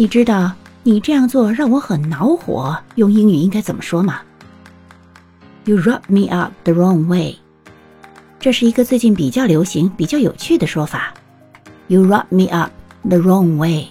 你知道你这样做让我很恼火用英语应该怎么说吗 you rub me up the wrong way 这是一个最近比较流行比较有趣的说法 you rub me up the wrong way